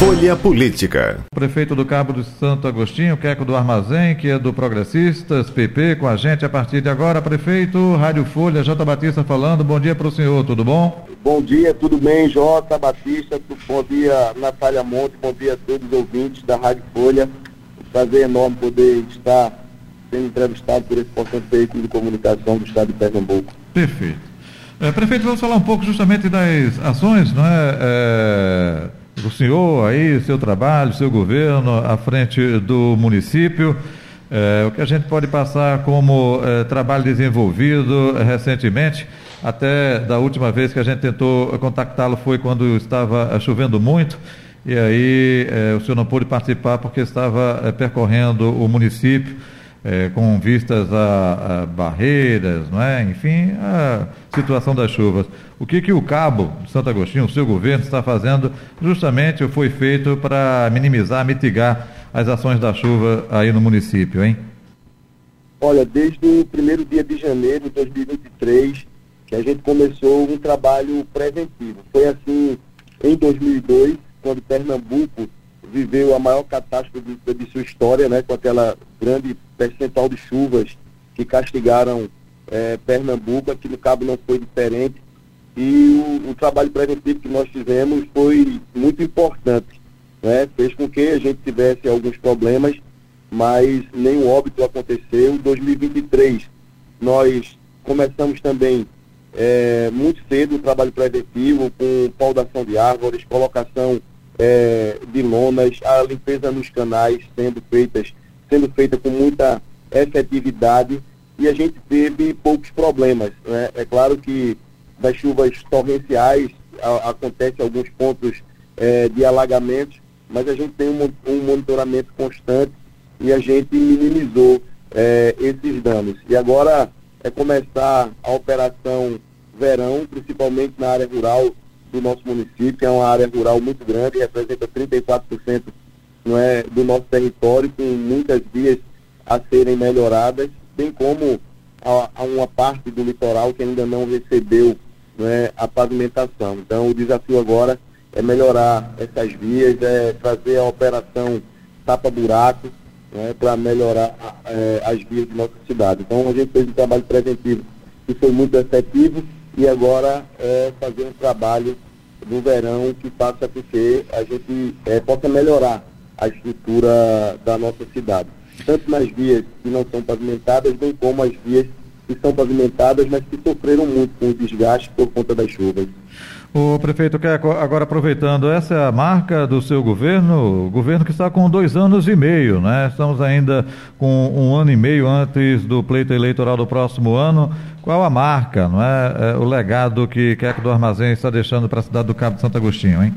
Folha Política. Prefeito do Cabo de Santo Agostinho, Queco do Armazém, que é do Progressistas, PP, com a gente a partir de agora. Prefeito, Rádio Folha, J. Batista falando. Bom dia para o senhor, tudo bom? Bom dia, tudo bem, J. Batista. Bom dia, Natália Monte. Bom dia a todos os ouvintes da Rádio Folha. Um prazer enorme poder estar sendo entrevistado por esse importante veículo de comunicação do Estado de Pernambuco. Perfeito. É, prefeito, vamos falar um pouco justamente das ações, não é? é o senhor aí, seu trabalho, seu governo à frente do município. É, o que a gente pode passar como é, trabalho desenvolvido recentemente, até da última vez que a gente tentou contactá-lo foi quando estava chovendo muito, e aí é, o senhor não pôde participar porque estava é, percorrendo o município é, com vistas a, a, barreiras, não é? enfim, a situação das chuvas. O que, que o Cabo de Santo Agostinho, o seu governo, está fazendo justamente foi feito para minimizar, mitigar as ações da chuva aí no município, hein? Olha, desde o primeiro dia de janeiro de 2023, que a gente começou um trabalho preventivo. Foi assim em 2002, quando Pernambuco viveu a maior catástrofe de, de, sua história, né, com aquela grande percentual de chuvas que castigaram é, Pernambuco, aqui no Cabo não foi diferente. E o, o, trabalho preventivo que nós fizemos foi muito importante. Né? Fez com que a gente tivesse alguns problemas, mas nenhum óbito aconteceu. Em 2023, nós começamos também é, muito cedo o trabalho preventivo, com paudação de árvores, colocação é, de lonas, a limpeza nos canais sendo feitas, sendo feita com muita efetividade e a gente teve poucos problemas. Né? É claro que das chuvas torrenciais a, acontece alguns pontos é, de alagamentos, mas a gente tem um, um, monitoramento constante e a gente minimizou é, esses danos. E agora é começar a operação verão, principalmente na área rural, do nosso município, que é uma área rural muito grande, representa 34% não é, do nosso território, com muitas vias a serem melhoradas, bem como a, a uma parte do litoral que ainda não recebeu não é, a pavimentação. Então, o desafio agora é melhorar essas vias, é trazer a operação tapa-buraco né, para melhorar é, as vias de nossa cidade. Então, a gente fez um trabalho preventivo que foi muito efetivo e agora é fazer um trabalho no verão que faça com que a gente é, possa melhorar a estrutura da nossa cidade. Tanto nas vias que não são pavimentadas, bem como as vias que são pavimentadas, mas que sofreram muito com o desgaste por conta das chuvas. O prefeito Queco, agora aproveitando, essa é a marca do seu governo, governo que está com dois anos e meio, né? Estamos ainda com um ano e meio antes do pleito eleitoral do próximo ano. Qual a marca, não é, é o legado que Queco do Armazém está deixando para a cidade do Cabo de Santo Agostinho, hein?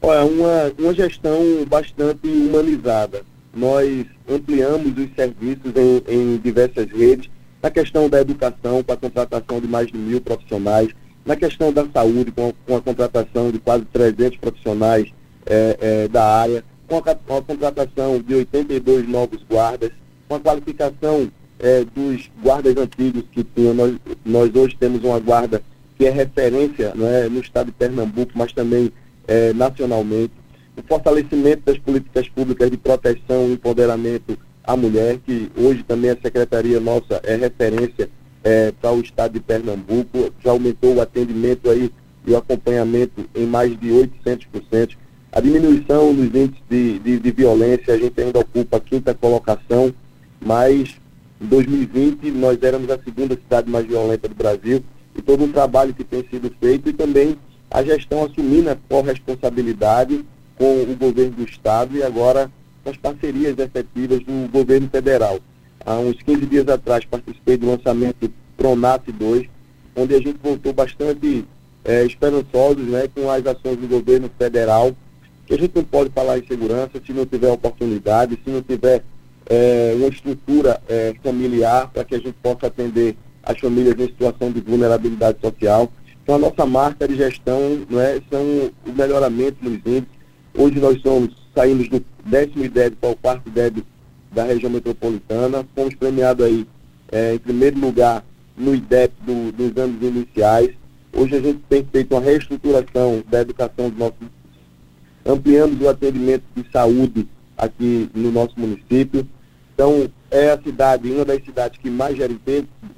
Olha, uma, uma gestão bastante humanizada. Nós ampliamos os serviços em, em diversas redes, na questão da educação, com a contratação de mais de mil profissionais, na questão da saúde, com, com a contratação de quase 300 profissionais é, é, da área, com a, com a, contratação de 82 novos guardas, com a qualificação é, dos guardas antigos que tinham. Nós, nós hoje temos uma guarda que é referência é, no estado de Pernambuco, mas também é, nacionalmente. O fortalecimento das políticas públicas de proteção e empoderamento à mulher, que hoje também a Secretaria nossa é referência é, para o estado de Pernambuco, já aumentou o atendimento aí e o acompanhamento em mais de 800%. A diminuição nos índices de, de, de violência, a gente ainda ocupa a quinta colocação, mas em 2020 nós éramos a segunda cidade mais violenta do Brasil e todo um trabalho que tem sido feito e também a gestão assumindo a corresponsabilidade com o governo do estado e agora com as parcerias efetivas do governo federal. Há uns 15 dias atrás participei do lançamento do Pronat 2, onde a gente voltou bastante é, esperançosos né, com as ações do governo federal, que a gente não pode falar em segurança se não tiver oportunidade, se não tiver é, uma estrutura é, familiar para que a gente possa atender as famílias em situação de vulnerabilidade social. Então, a nossa marca de gestão não é, são o melhoramento nos índices. Hoje nós somos, saímos do décimo IDEB para o quarto IDEB da região metropolitana. Fomos premiados aí é, em primeiro lugar no IDEP do, dos anos iniciais. Hoje a gente tem feito uma reestruturação da educação do nosso ampliando o atendimento de saúde aqui no nosso município. Então, é a cidade, uma das cidades que mais gera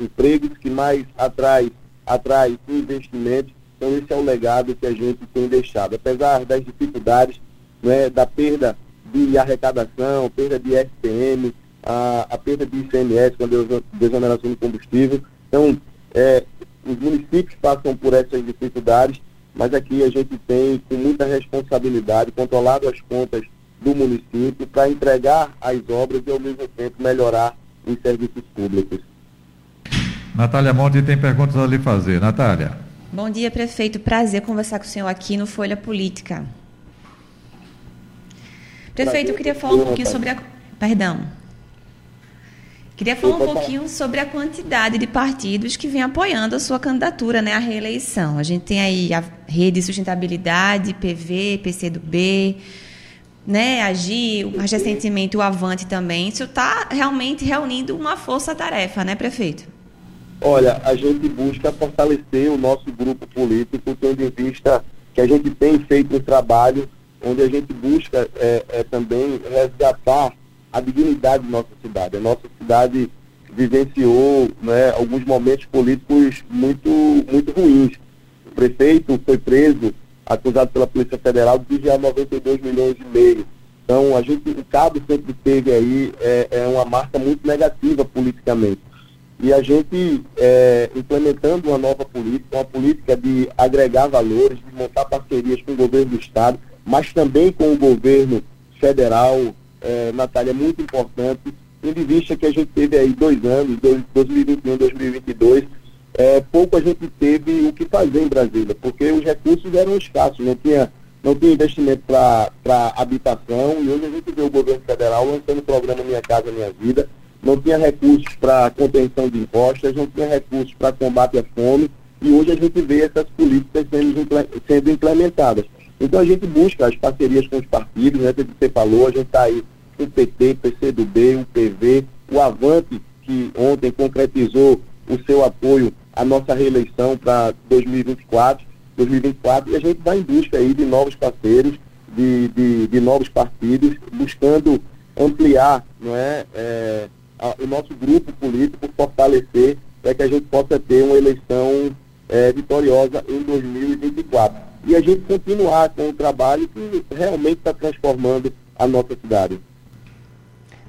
empregos, que mais atrai, atrai investimentos. Então, esse é o legado que a gente tem deixado. Apesar das dificuldades, né, da perda de arrecadação, perda de SPM, a, a perda de ICMS, com a desoneração de combustível. Então, é, os municípios passam por essas dificuldades, mas aqui a gente tem, com muita responsabilidade, controlado as contas do município para entregar as obras e, ao mesmo tempo, melhorar os serviços públicos. Natália Monte tem perguntas a lhe fazer. Natália. Bom dia, prefeito. Prazer conversar com o senhor aqui no Folha Política. Prefeito, eu queria falar um pouquinho sobre a. Perdão. Queria falar um pouquinho sobre a quantidade de partidos que vem apoiando a sua candidatura né, à reeleição. A gente tem aí a Rede Sustentabilidade, PV, PCdoB, né, Agir, recentemente o Avante também. Isso está realmente reunindo uma força-tarefa, né, prefeito? Olha, a gente busca fortalecer o nosso grupo político, tendo em vista que a gente tem feito um trabalho onde a gente busca é, é, também resgatar a dignidade da nossa cidade. A nossa cidade vivenciou né, alguns momentos políticos muito, muito ruins. O prefeito foi preso, acusado pela Polícia Federal de desviar 92 milhões e meio. Então, a gente, o Cabo sempre teve aí é, é uma marca muito negativa politicamente. E a gente, é, implementando uma nova política, uma política de agregar valores, de montar parcerias com o governo do Estado, mas também com o governo federal, é, Natália, muito importante, tendo em vista que a gente teve aí dois anos, 2021 2022, é, pouco a gente teve o que fazer em Brasília, porque os recursos eram escassos, não tinha, não tinha investimento para habitação, e hoje a gente vê o governo federal lançando o programa Minha Casa Minha Vida, não tinha recursos para contenção de impostos, não tinha recursos para combate à fome, e hoje a gente vê essas políticas sendo, implementadas. Então a gente busca as parcerias com os partidos, né, que você falou, a gente está aí com o PT, PCdoB, o PV, o Avante, que ontem concretizou o seu apoio à nossa reeleição para 2024, 2024, e a gente vai em busca aí de novos parceiros, de, de, de novos partidos, buscando ampliar não é, é a, o nosso grupo político, fortalecer para que a gente possa ter uma eleição é, vitoriosa em 2024 e a gente continuar com o trabalho que realmente está transformando a nossa cidade.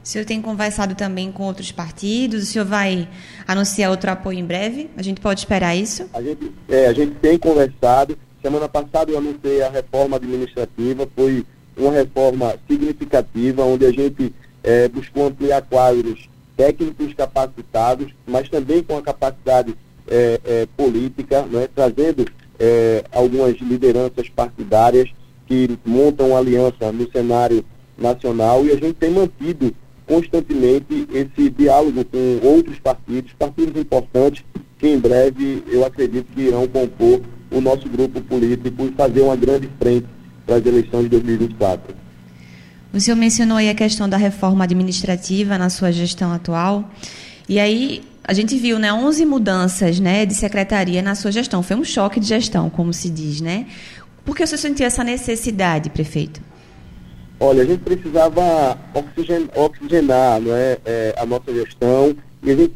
O senhor tem conversado também com outros partidos? O senhor vai anunciar outro apoio em breve? A gente pode esperar isso? A gente, é, a gente tem conversado. Semana passada eu anunciei a reforma administrativa. Foi uma reforma significativa, onde a gente é, buscou ampliar quadros técnicos capacitados, mas também com a capacidade é, é, política, né, trazendo é, algumas lideranças partidárias que montam aliança no cenário nacional e a gente tem mantido constantemente esse diálogo com outros partidos, partidos importantes que em breve eu acredito que irão compor o nosso grupo político e fazer uma grande frente para as eleições de 2024. O senhor mencionou aí a questão da reforma administrativa na sua gestão atual. E aí a gente viu, né, 11 mudanças, né, de secretaria na sua gestão. Foi um choque de gestão, como se diz, né? Por que você sentiu essa necessidade, prefeito? Olha, a gente precisava oxigen, oxigenar não é, é, a nossa gestão e a gente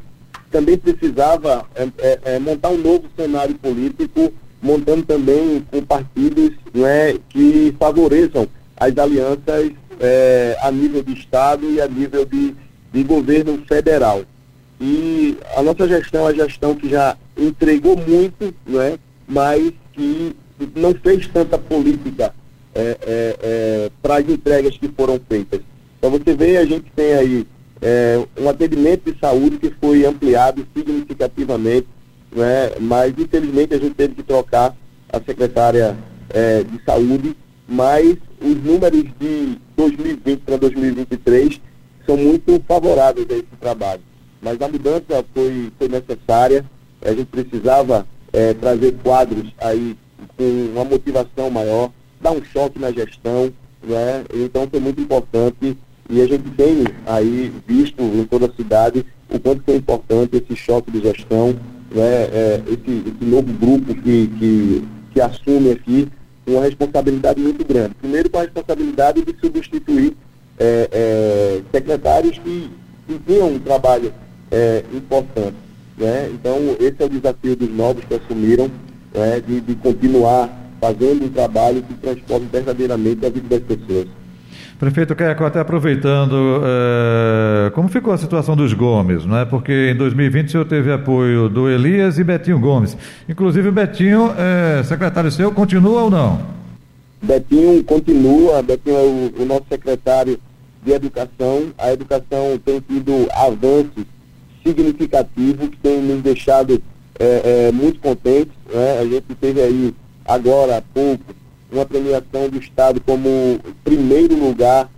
também precisava é, é, é montar um novo cenário político, montando também com partidos não é, que favoreçam as alianças é, a nível de Estado e a nível de, de governo federal. E a nossa gestão é a gestão que já entregou muito, não é? mas que não fez tanta política é, é, é, para as entregas que foram feitas. Então você vê, a gente tem aí é, um atendimento de saúde que foi ampliado significativamente, né? mas infelizmente a gente teve que trocar a secretária é, de saúde, mas os números de 2020 para 2023 são muito favoráveis a esse trabalho mas a mudança foi, foi necessária, a gente precisava é, trazer quadros aí com uma motivação maior, dar um choque na gestão, né? Então foi muito importante e a gente tem aí visto em toda a cidade o quanto é importante esse choque de gestão, né? É, esse, esse, novo grupo que, que, que assume aqui uma responsabilidade muito grande. Primeiro com a responsabilidade de substituir é, é, secretários que, que tinham um trabalho é, importante. Né? Então, esse é o desafio dos novos que assumiram, né? de, de continuar fazendo um trabalho que transforme verdadeiramente a vida das pessoas. Prefeito Queco, até aproveitando, é, como ficou a situação dos Gomes, não é? Porque em 2020 o senhor teve apoio do Elias e Betinho Gomes. Inclusive o Betinho, é, secretário seu, continua ou não? Betinho continua, Betinho é o, o nosso secretário de educação. A educação tem tido avanços significativos que tem nos deixado é, é, muito contentes. Né? A gente teve aí, agora há pouco, uma premiação do Estado como primeiro lugar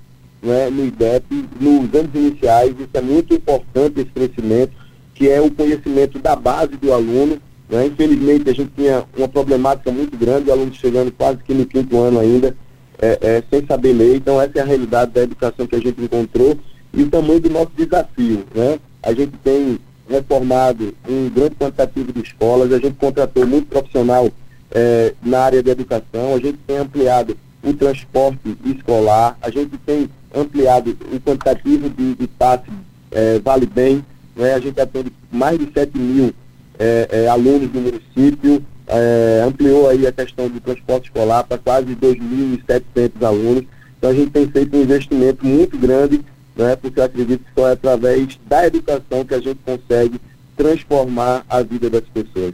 né, no IDEP nos anos iniciais. Isso é muito importante, esse crescimento, que é o conhecimento da base do aluno. Né? Infelizmente, a gente tinha uma problemática muito grande, o aluno chegando quase que no quinto ano ainda, é, é, sem saber ler. Então, essa é a realidade da educação que a gente encontrou e o tamanho do nosso desafio. Né? A gente tem reformado um grande quantitativo de escolas, a gente contratou muito profissional é, na área da educação, a gente tem ampliado o transporte escolar, a gente tem ampliado o quantitativo de, de passe é, Vale Bem, né? a gente atende mais de 7 mil é, é, alunos do município, é, ampliou aí a questão do transporte escolar para quase 2.700 alunos, então a gente tem feito um investimento muito grande, né? porque eu acredito que só é através da educação que a gente consegue transformar a vida das pessoas.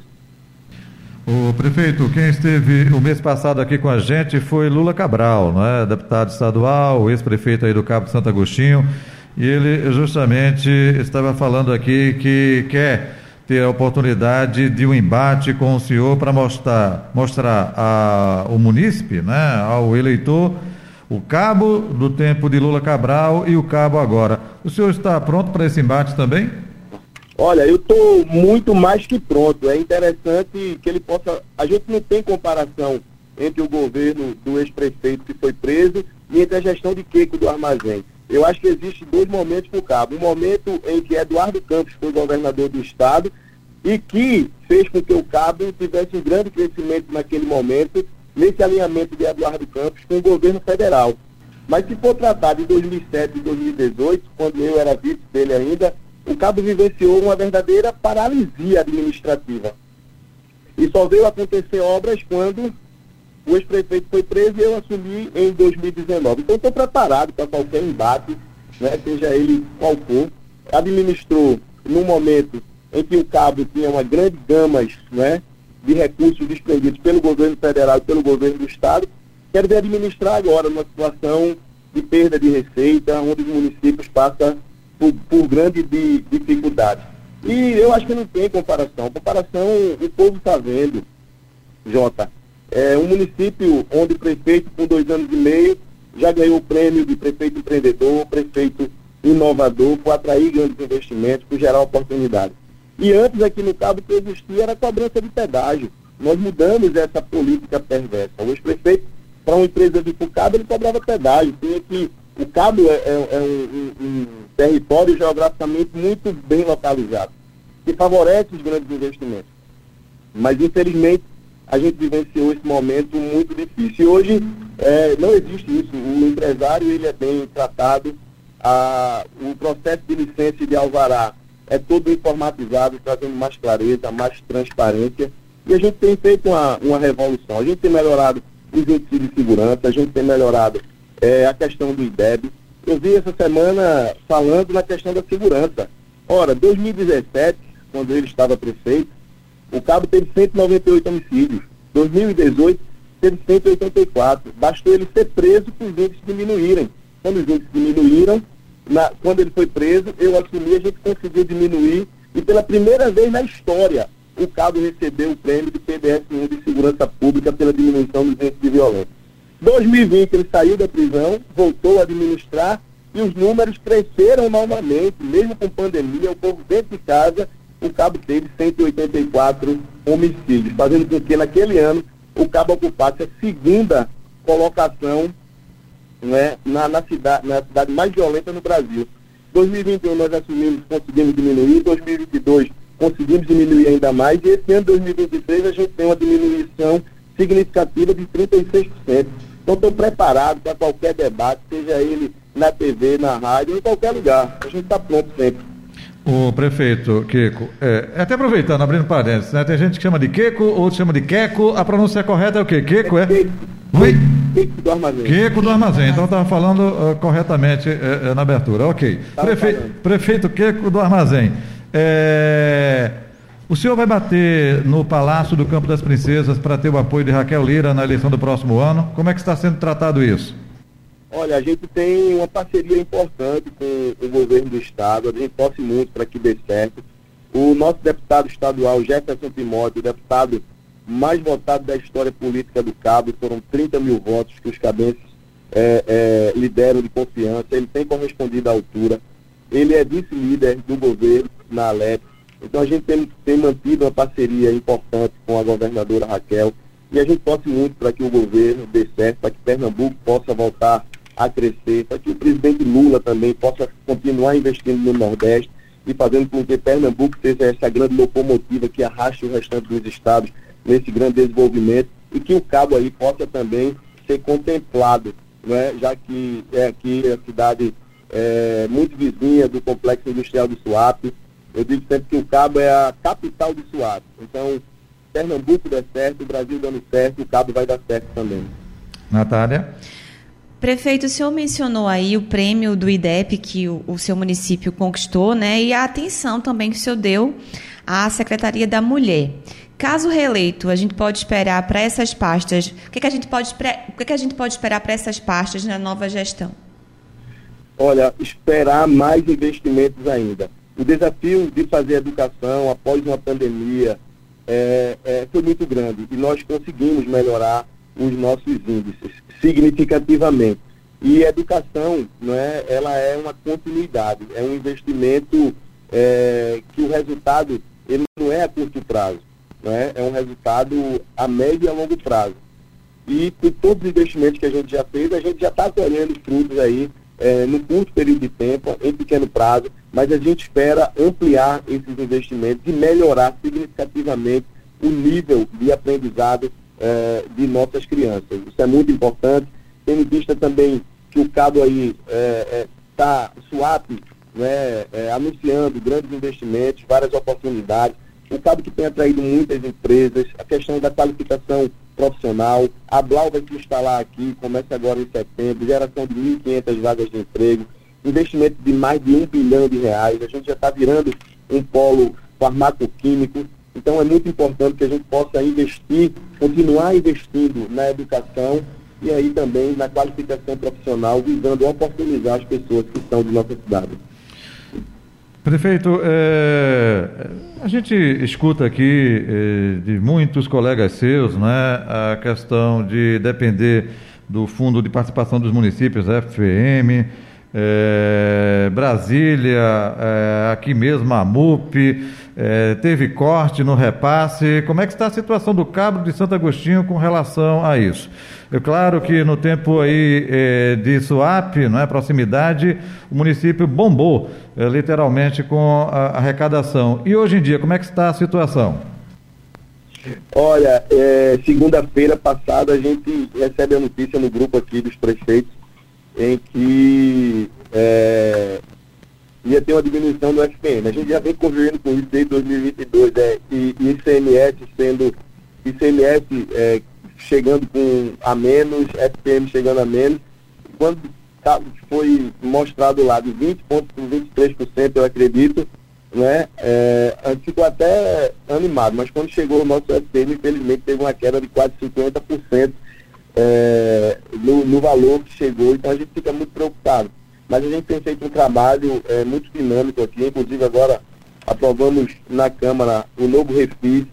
O prefeito, quem esteve o mês passado aqui com a gente foi Lula Cabral, não é? deputado estadual, ex-prefeito aí do Cabo de Santo Agostinho, e ele justamente estava falando aqui que quer ter a oportunidade de um embate com o senhor para mostrar, mostrar ao munícipe, né, ao eleitor, o cabo do tempo de Lula Cabral e o cabo agora. O senhor está pronto para esse embate também? Olha, eu estou muito mais que pronto. É interessante que ele possa. A gente não tem comparação entre o governo do ex-prefeito que foi preso e entre a gestão de Queco do armazém. Eu acho que existe dois momentos para o cabo. Um momento em que Eduardo Campos foi governador do estado e que fez com que o cabo tivesse um grande crescimento naquele momento, nesse alinhamento de Eduardo Campos com o governo federal. Mas se for tratar de 2007 e 2018, quando eu era vice dele ainda, o Cabo vivenciou uma verdadeira paralisia administrativa. E só veio acontecer obras quando o ex-prefeito foi preso e eu assumi em 2019. Então estou preparado para qualquer embate, né, seja ele qual for. Administrou num momento em que o Cabo tinha uma grande gama né, de recursos desprendidos pelo governo federal e pelo governo do Estado. Quero ver administrar agora numa situação de perda de receita, onde os municípios passam por, por grande de, dificuldade. E eu acho que não tem comparação. Comparação, o povo está vendo, Jota. É um município onde o prefeito, com dois anos e meio, já ganhou o prêmio de prefeito empreendedor, prefeito inovador, por atrair grandes investimentos, por gerar oportunidades. E antes aqui no Cabo que existia era cobrança de pedágio. Nós mudamos essa política perversa. O ex-prefeito, para uma empresa de Cabo, ele cobrava pedágio. Tinha que o Cabo é, é, é um, um, um, território geograficamente muito bem localizado, que favorece os grandes investimentos. Mas, infelizmente, a gente vivenciou esse momento muito difícil. E hoje é, não existe isso. O empresário ele é bem tratado, a, o processo de licença de alvará é todo informatizado, trazendo mais clareza, mais transparência. E a gente tem feito uma, uma revolução. A gente tem melhorado os índices de segurança, a gente tem melhorado é, a questão do IDEB. Eu vi essa semana falando na questão da segurança. Ora, 2017, quando ele estava prefeito, o cabo teve 198 homicídios. 2018, teve 184. Bastou ele ser preso para os índices diminuírem. Quando os índices diminuíram, na, quando ele foi preso, eu assumi, a gente conseguiu diminuir. E pela primeira vez na história, o cabo recebeu o prêmio de PDS1 de segurança pública pela diminuição dos índices de violência. 2020 ele saiu da prisão, voltou a administrar e os números cresceram novamente, mesmo com pandemia, o povo dentro de casa o Cabo teve 184 homicídios, fazendo com que naquele ano o Cabo ocupasse a segunda colocação né, na, na, cidade, na cidade mais violenta no Brasil. 2021 nós assumimos, conseguimos diminuir, 2022 conseguimos diminuir ainda mais, e esse ano 2023 a gente tem uma diminuição significativa de 36%. Então estou preparado para qualquer debate, seja ele na TV, na rádio, em qualquer lugar. A gente está pronto sempre. O prefeito Queco, é, até aproveitando, abrindo parênteses, né? Tem gente que chama de Queco, outros chama de Queco. A pronúncia correta é o quê? Queco, é? Oi? Queco do armazém. Queco do armazém. Então estava falando uh, corretamente uh, uh, na abertura. Ok. Prefe... Prefeito Queco do armazém. É... O senhor vai bater no Palácio do Campo das Princesas para ter o apoio de Raquel Lira na eleição do próximo ano? Como é que está sendo tratado isso? Olha, a gente tem uma parceria importante com o governo do estado, a gente torce muito para que dê certo. O nosso deputado estadual, Jefferson Timóteo, o deputado mais votado da história política do Cabo, foram 30 mil votos que os cabeças é, é, lideram de confiança, ele tem correspondido à altura. Ele é vice-líder do governo na Alep. Então a gente tem, tem mantido uma parceria importante com a governadora Raquel e a gente torce muito para que o governo dê certo, para que Pernambuco possa voltar a crescer, para que o presidente Lula também possa continuar investindo no Nordeste e fazendo com que Pernambuco seja essa grande locomotiva que arraste o restante dos estados nesse grande desenvolvimento e que o cabo aí possa também ser contemplado, né, já que é aqui a cidade é, muito vizinha do complexo industrial de Suape. Eu digo sempre que o cabo é a capital de Suape. Então, Pernambuco der certo, o Brasil dando certo, o cabo vai dar certo também. Natália? Prefeito, o senhor mencionou aí o prêmio do IDEP que o, o, seu município conquistou, né? E a atenção também que o senhor deu à Secretaria da Mulher. Caso reeleito, a gente pode esperar para essas pastas. O que, que, a gente pode, o que, que a gente pode esperar para essas pastas na nova gestão? Olha, esperar mais investimentos ainda. O desafio de fazer educação após uma pandemia é, é, foi muito grande e nós conseguimos melhorar os nossos índices significativamente. E educação, não é, ela é uma continuidade, é um investimento é, que o resultado ele não é a curto prazo, não é? é um resultado a médio e a longo prazo. E por todos os investimentos que a gente já fez, a gente já está colhendo frutos aí é, no curto período de tempo, em pequeno prazo, mas a gente espera ampliar esses investimentos e melhorar significativamente o nível de aprendizado é, de nossas crianças. Isso é muito importante, tendo em vista também que o cabo aí está é, é, SWAP né, é, anunciando grandes investimentos, várias oportunidades, o cabo que tem atraído muitas empresas, a questão da qualificação profissional, a Blau vai se instalar aqui, começa agora em setembro, geração de 1.500 vagas de emprego, investimento de mais de um bilhão de reais, a gente já está virando um polo farmacoquímico, então é muito importante que a gente possa investir, continuar investindo na educação e aí também na qualificação profissional, visando oportunizar as pessoas que estão de nossa cidade. Prefeito, é, a gente escuta aqui é, de muitos colegas seus né, a questão de depender do Fundo de Participação dos Municípios, FPM, é, Brasília, é, aqui mesmo a MUP, é, teve corte no repasse. Como é que está a situação do Cabo de Santo Agostinho com relação a isso? É claro que no tempo aí é, de Suape, não é, proximidade, o município bombou é, literalmente com a arrecadação. E hoje em dia, como é que está a situação? Olha, é, segunda-feira passada a gente recebe a notícia no grupo aqui dos prefeitos em que é, ia ter uma diminuição do FPM. A gente já vem convivendo com isso desde 2022, é, e, ICMS sendo, ICMS é, chegando com a menos, FPM chegando a menos. Quando tá, foi mostrado lá de 20,23%, eu acredito, né, é, ficou até animado, mas quando chegou o nosso FPM, infelizmente teve uma queda de quase 50% é, no, no, valor que chegou, então a gente fica muito preocupado. Mas a gente tem feito um trabalho é, muito dinâmico aqui, inclusive agora aprovamos na Câmara o novo refis,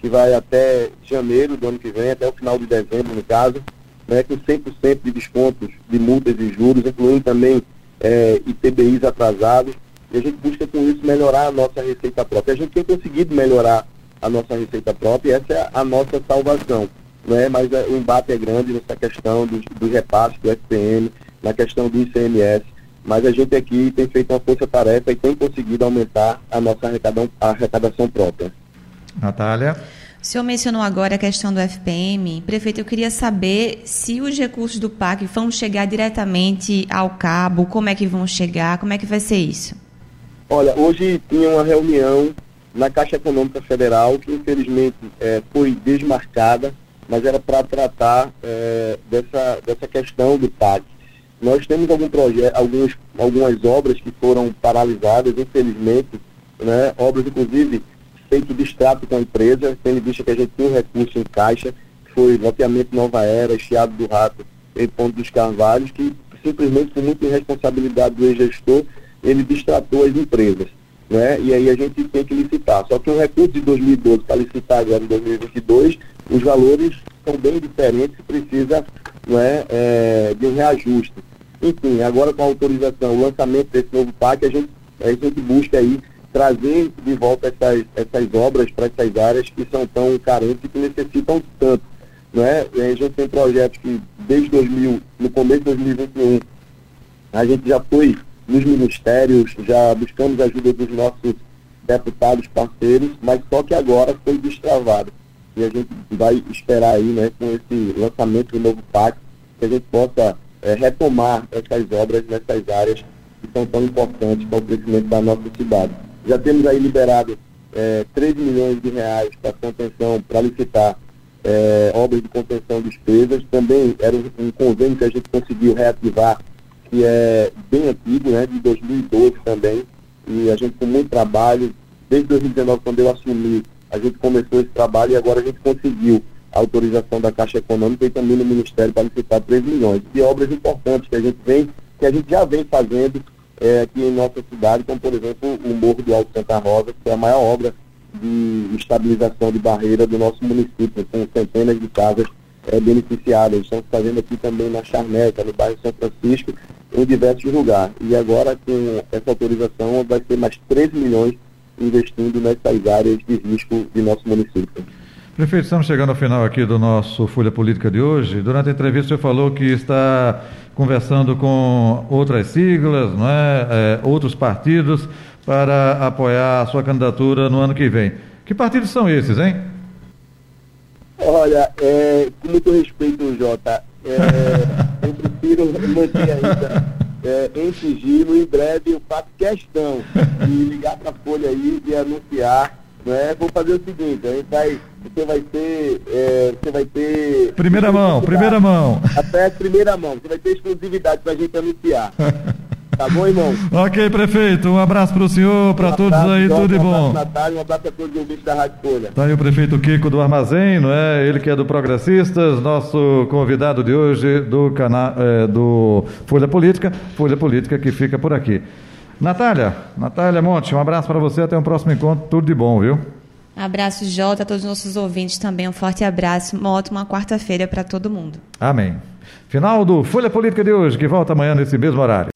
que vai até janeiro do ano que vem, até o final de dezembro, no caso, né, com 100% de descontos de multas e juros, incluindo também é, ITBIs atrasados. e a gente busca com isso melhorar a nossa receita própria. A gente tem conseguido melhorar a nossa receita própria e essa é a nossa salvação. Né? Mas é, o embate é grande nessa questão do, do repasse do FPM, na questão do ICMS, mas a gente aqui tem feito uma força-tarefa e tem conseguido aumentar a nossa arrecadação, a arrecadação própria. Natália? O senhor mencionou agora a questão do FPM. Prefeito, eu queria saber se os recursos do PAC vão chegar diretamente ao cabo, como é que vão chegar, como é que vai ser isso? Olha, hoje tinha uma reunião na Caixa Econômica Federal que infelizmente é, foi desmarcada, mas era para tratar é, dessa, dessa questão do PAC. Nós temos algum projeto, alguns, algumas obras que foram paralisadas, infelizmente, né, obras inclusive feito de extrato com a empresa, tendo vista que a gente tem um recurso em caixa, que foi loteamento Nova Era, Estiado do Rato e Ponto dos Carvalhos, que simplesmente por muita irresponsabilidade do ex-gestor, ele distratou as empresas. Né? E aí a gente tem que licitar. Só que o recurso de 2012 para licitar agora em 2022, os valores são bem diferentes, precisa né, é, de um reajuste. Enfim, agora com a autorização, o lançamento desse novo PAC, a gente, a gente busca aí trazer de volta essas, essas obras para essas áreas que são tão carentes e que necessitam tanto. Né? A gente tem projetos que desde 2000, no começo de 2021, a gente já foi nos ministérios, já buscamos a ajuda dos nossos deputados parceiros, mas só que agora foi destravado. E a gente vai esperar aí, né, com esse lançamento do novo pacto, que a gente possa é, retomar essas obras nessas áreas que são tão importantes para o crescimento da nossa cidade. Já temos aí liberado é, 3 milhões de reais para contenção, para licitar é, obras de contenção de despesas. Também era um, convênio que a gente conseguiu reativar, que é bem antigo, né, de 2012 também. E a gente com muito trabalho, desde 2019, quando eu assumi, a gente começou esse trabalho e agora a gente conseguiu a autorização da Caixa Econômica e também no Ministério para licitar 3 milhões. E obras importantes que a gente vem, que a gente já vem fazendo é, aqui em nossa cidade, como por exemplo o Morro do Alto Santa Rosa, que é a maior obra de estabilização de barreira do nosso município, com centenas de casas é, beneficiadas. Estamos fazendo aqui também na Charneca, no bairro São Francisco, em diversos lugares. E agora, com essa autorização, vai ser mais 13 milhões investindo nessas áreas de risco de nosso município. Prefeito, estamos chegando ao final aqui do nosso Folha Política de hoje. Durante a entrevista, o senhor falou que está conversando com outras siglas, não é? é? outros partidos, para apoiar a sua candidatura no ano que vem. Que partidos são esses, hein? Olha, é, com muito respeito, Jota, é, eu prefiro manter ainda é, em sigilo. Em breve eu faço questão de ligar para a Folha aí e anunciar né? Vou fazer o seguinte, a gente vai, você vai ter, é, você vai ter... Primeira mão, primeira mão. Até primeira mão, você vai ter exclusividade para a gente anunciar. Tá bom, irmão? ok, prefeito. Um abraço para o senhor, para um todos aí, tudo de bom. Um abraço, Natália, um abraço a todos os ouvintes da Rádio Folha. Tá aí o prefeito Kiko do Armazém, não é? Ele que é do Progressistas, nosso convidado de hoje do canal é, do Folha Política, Folha Política que fica por aqui. Natália, Natália Monte, um abraço para você, até um próximo encontro, tudo de bom, viu? Abraço, Jota, a todos os nossos ouvintes também, um forte abraço, uma ótima quarta-feira para todo mundo. Amém. Final do Folha Política de hoje, que volta amanhã nesse mesmo horário.